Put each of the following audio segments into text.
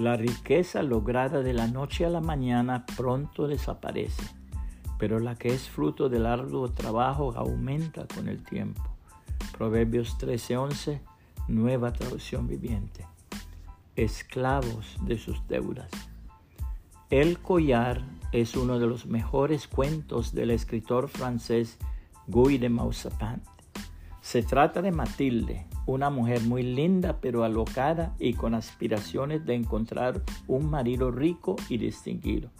La riqueza lograda de la noche a la mañana pronto desaparece, pero la que es fruto del arduo trabajo aumenta con el tiempo. Proverbios 13:11, nueva traducción viviente. Esclavos de sus deudas. El collar es uno de los mejores cuentos del escritor francés Guy de Maupassant. Se trata de Matilde, una mujer muy linda pero alocada y con aspiraciones de encontrar un marido rico y distinguido.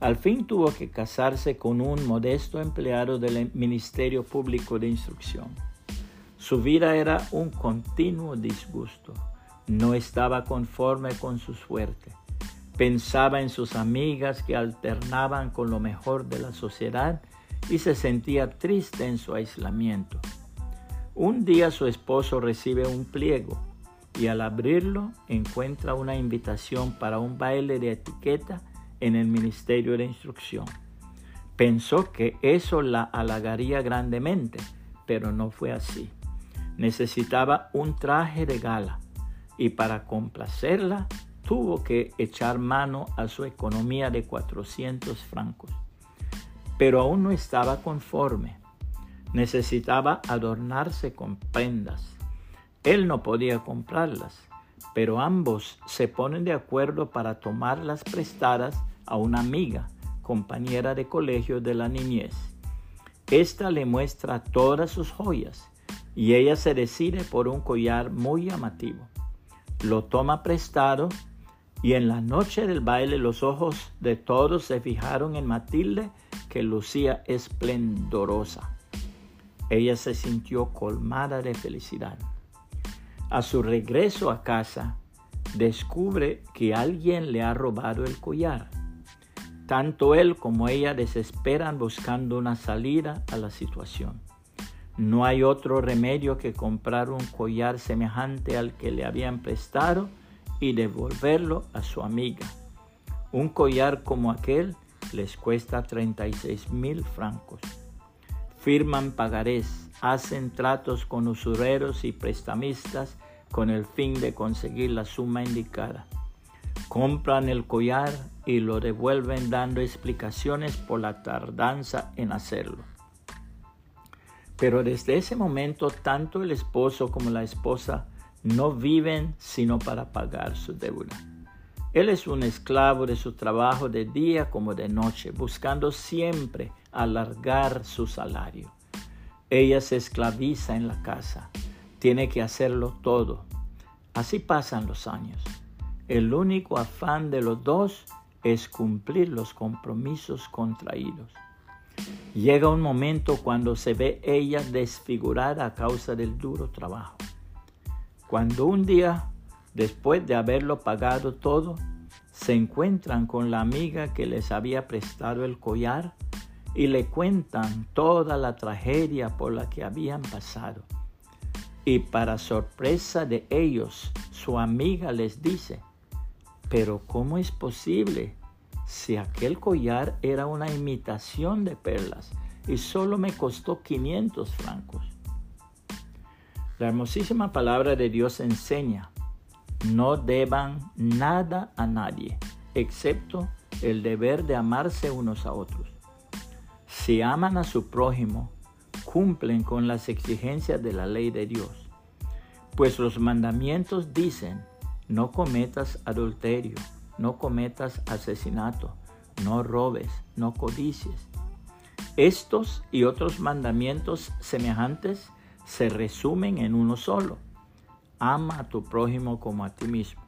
Al fin tuvo que casarse con un modesto empleado del Ministerio Público de Instrucción. Su vida era un continuo disgusto. No estaba conforme con su suerte. Pensaba en sus amigas que alternaban con lo mejor de la sociedad y se sentía triste en su aislamiento. Un día su esposo recibe un pliego y al abrirlo encuentra una invitación para un baile de etiqueta en el Ministerio de Instrucción. Pensó que eso la halagaría grandemente, pero no fue así. Necesitaba un traje de gala y para complacerla tuvo que echar mano a su economía de 400 francos. Pero aún no estaba conforme necesitaba adornarse con prendas. Él no podía comprarlas, pero ambos se ponen de acuerdo para tomarlas prestadas a una amiga, compañera de colegio de la niñez. Esta le muestra todas sus joyas y ella se decide por un collar muy llamativo. Lo toma prestado y en la noche del baile los ojos de todos se fijaron en Matilde que lucía esplendorosa. Ella se sintió colmada de felicidad. A su regreso a casa, descubre que alguien le ha robado el collar. Tanto él como ella desesperan buscando una salida a la situación. No hay otro remedio que comprar un collar semejante al que le habían prestado y devolverlo a su amiga. Un collar como aquel les cuesta 36 mil francos firman pagarés, hacen tratos con usureros y prestamistas con el fin de conseguir la suma indicada. Compran el collar y lo devuelven dando explicaciones por la tardanza en hacerlo. Pero desde ese momento tanto el esposo como la esposa no viven sino para pagar su deuda. Él es un esclavo de su trabajo de día como de noche, buscando siempre alargar su salario. Ella se esclaviza en la casa, tiene que hacerlo todo. Así pasan los años. El único afán de los dos es cumplir los compromisos contraídos. Llega un momento cuando se ve ella desfigurada a causa del duro trabajo. Cuando un día, después de haberlo pagado todo, se encuentran con la amiga que les había prestado el collar y le cuentan toda la tragedia por la que habían pasado. Y para sorpresa de ellos, su amiga les dice, pero ¿cómo es posible si aquel collar era una imitación de perlas y solo me costó 500 francos? La hermosísima palabra de Dios enseña, no deban nada a nadie, excepto el deber de amarse unos a otros. Si aman a su prójimo, cumplen con las exigencias de la ley de Dios. Pues los mandamientos dicen, no cometas adulterio, no cometas asesinato, no robes, no codicies. Estos y otros mandamientos semejantes se resumen en uno solo. Ama a tu prójimo como a ti mismo.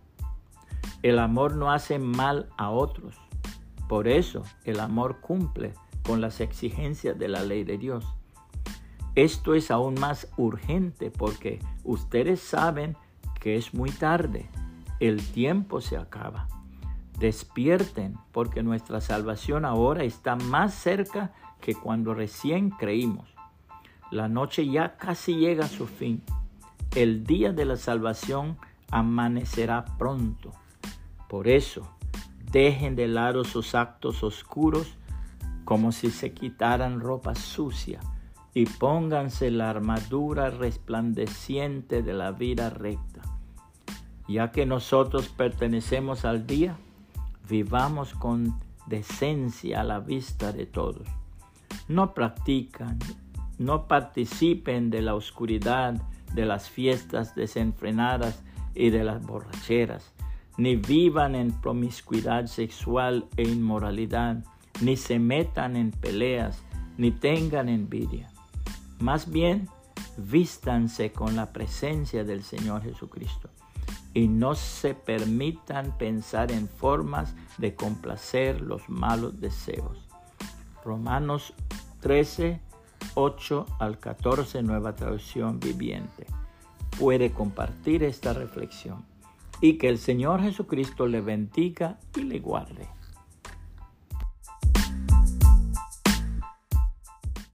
El amor no hace mal a otros. Por eso el amor cumple con las exigencias de la ley de Dios. Esto es aún más urgente porque ustedes saben que es muy tarde, el tiempo se acaba. Despierten porque nuestra salvación ahora está más cerca que cuando recién creímos. La noche ya casi llega a su fin. El día de la salvación amanecerá pronto. Por eso, dejen de lado sus actos oscuros como si se quitaran ropa sucia y pónganse la armadura resplandeciente de la vida recta. Ya que nosotros pertenecemos al día, vivamos con decencia a la vista de todos. No practican, no participen de la oscuridad, de las fiestas desenfrenadas y de las borracheras, ni vivan en promiscuidad sexual e inmoralidad, ni se metan en peleas, ni tengan envidia. Más bien, vístanse con la presencia del Señor Jesucristo y no se permitan pensar en formas de complacer los malos deseos. Romanos 13, 8 al 14, nueva traducción viviente. Puede compartir esta reflexión y que el Señor Jesucristo le bendiga y le guarde.